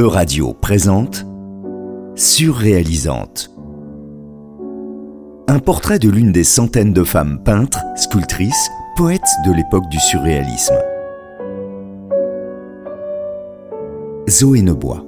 E-Radio présente Surréalisante. Un portrait de l'une des centaines de femmes peintres, sculptrices, poètes de l'époque du surréalisme. Zoé Nebois.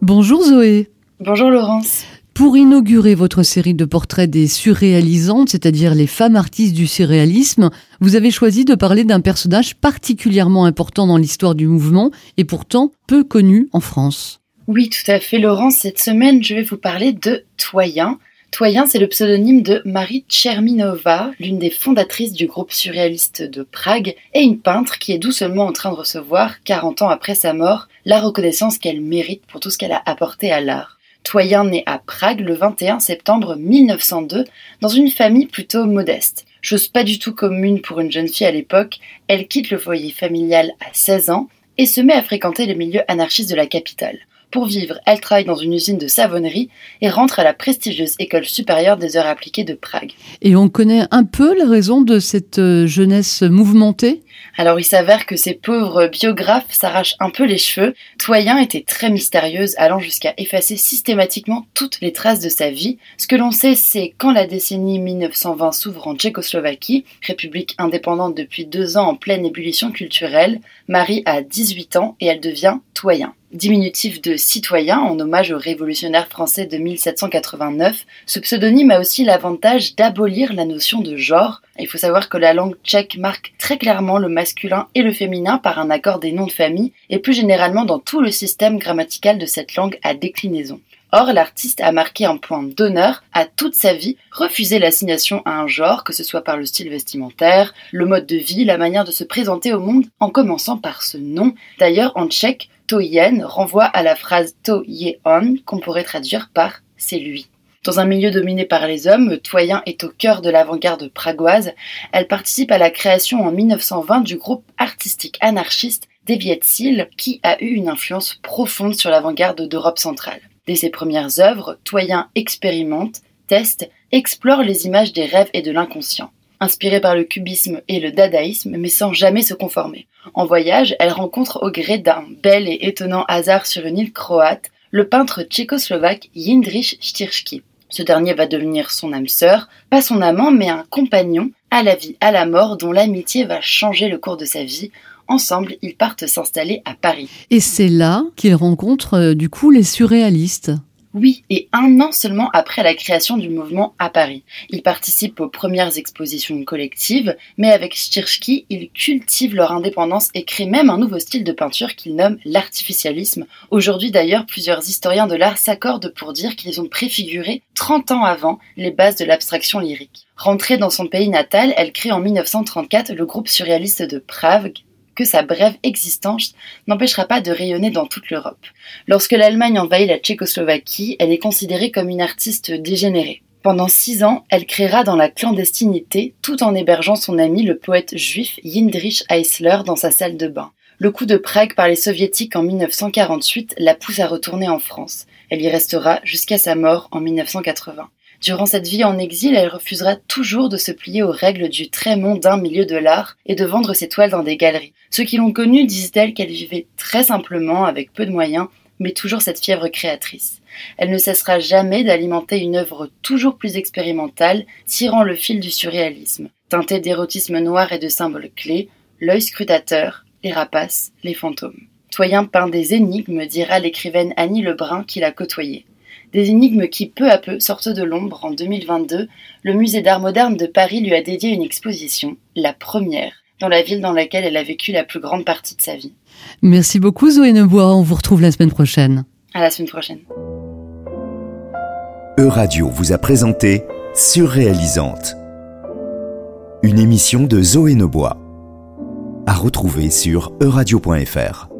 Bonjour Zoé. Bonjour Laurence. Pour inaugurer votre série de portraits des surréalisantes, c'est-à-dire les femmes artistes du surréalisme, vous avez choisi de parler d'un personnage particulièrement important dans l'histoire du mouvement et pourtant peu connu en France. Oui, tout à fait Laurence. Cette semaine, je vais vous parler de Toyen. Toyen, c'est le pseudonyme de Marie Tcherminova, l'une des fondatrices du groupe surréaliste de Prague, et une peintre qui est doucement en train de recevoir, 40 ans après sa mort, la reconnaissance qu'elle mérite pour tout ce qu'elle a apporté à l'art. Toyen naît à Prague le 21 septembre 1902 dans une famille plutôt modeste. Chose pas du tout commune pour une jeune fille à l'époque, elle quitte le foyer familial à 16 ans et se met à fréquenter les milieux anarchistes de la capitale. Pour vivre, elle travaille dans une usine de savonnerie et rentre à la prestigieuse école supérieure des heures appliquées de Prague. Et on connaît un peu la raison de cette euh, jeunesse mouvementée? Alors il s'avère que ces pauvres biographes s'arrachent un peu les cheveux. Toyen était très mystérieuse, allant jusqu'à effacer systématiquement toutes les traces de sa vie. Ce que l'on sait, c'est quand la décennie 1920 s'ouvre en Tchécoslovaquie, république indépendante depuis deux ans en pleine ébullition culturelle, Marie a 18 ans et elle devient Toyen diminutif de citoyen en hommage au révolutionnaire français de 1789, ce pseudonyme a aussi l'avantage d'abolir la notion de genre. Il faut savoir que la langue tchèque marque très clairement le masculin et le féminin par un accord des noms de famille et plus généralement dans tout le système grammatical de cette langue à déclinaison. Or, l'artiste a marqué un point d'honneur à toute sa vie, refuser l'assignation à un genre, que ce soit par le style vestimentaire, le mode de vie, la manière de se présenter au monde, en commençant par ce nom. D'ailleurs, en tchèque, Toyen renvoie à la phrase To on qu'on pourrait traduire par c'est lui. Dans un milieu dominé par les hommes, Toyen est au cœur de l'avant-garde pragoise. Elle participe à la création en 1920 du groupe artistique anarchiste Devietsil qui a eu une influence profonde sur l'avant-garde d'Europe centrale. Dès ses premières œuvres, Toyen expérimente, teste, explore les images des rêves et de l'inconscient inspirée par le cubisme et le dadaïsme, mais sans jamais se conformer. En voyage, elle rencontre au gré d'un bel et étonnant hasard sur une île croate le peintre tchécoslovaque Jindřich Stirski. Ce dernier va devenir son âme sœur, pas son amant, mais un compagnon, à la vie, à la mort, dont l'amitié va changer le cours de sa vie. Ensemble, ils partent s'installer à Paris. Et c'est là qu'ils rencontrent euh, du coup les surréalistes. Oui, et un an seulement après la création du mouvement à Paris. Il participe aux premières expositions collectives, mais avec Stirski, ils cultivent leur indépendance et créent même un nouveau style de peinture qu'ils nomment l'artificialisme. Aujourd'hui d'ailleurs, plusieurs historiens de l'art s'accordent pour dire qu'ils ont préfiguré 30 ans avant les bases de l'abstraction lyrique. Rentrée dans son pays natal, elle crée en 1934 le groupe surréaliste de Prague, que sa brève existence n'empêchera pas de rayonner dans toute l'Europe. Lorsque l'Allemagne envahit la Tchécoslovaquie, elle est considérée comme une artiste dégénérée. Pendant six ans, elle créera dans la clandestinité, tout en hébergeant son ami le poète juif Jindrich Eisler dans sa salle de bain. Le coup de Prague par les soviétiques en 1948 la pousse à retourner en France. Elle y restera jusqu'à sa mort en 1980. Durant cette vie en exil, elle refusera toujours de se plier aux règles du très mondain milieu de l'art et de vendre ses toiles dans des galeries. Ceux qui l'ont connue disent d'elle qu'elle vivait très simplement, avec peu de moyens, mais toujours cette fièvre créatrice. Elle ne cessera jamais d'alimenter une œuvre toujours plus expérimentale, tirant le fil du surréalisme, teintée d'érotisme noir et de symboles clés, l'œil scrutateur, les rapaces, les fantômes. Toyen peint des énigmes, dira l'écrivaine Annie Lebrun qui l'a côtoyée. Des énigmes qui peu à peu sortent de l'ombre en 2022. Le musée d'art moderne de Paris lui a dédié une exposition, la première, dans la ville dans laquelle elle a vécu la plus grande partie de sa vie. Merci beaucoup Zoé Nebois, on vous retrouve la semaine prochaine. À la semaine prochaine. E-Radio vous a présenté Surréalisante, une émission de Zoé Nebois, à retrouver sur euradio.fr.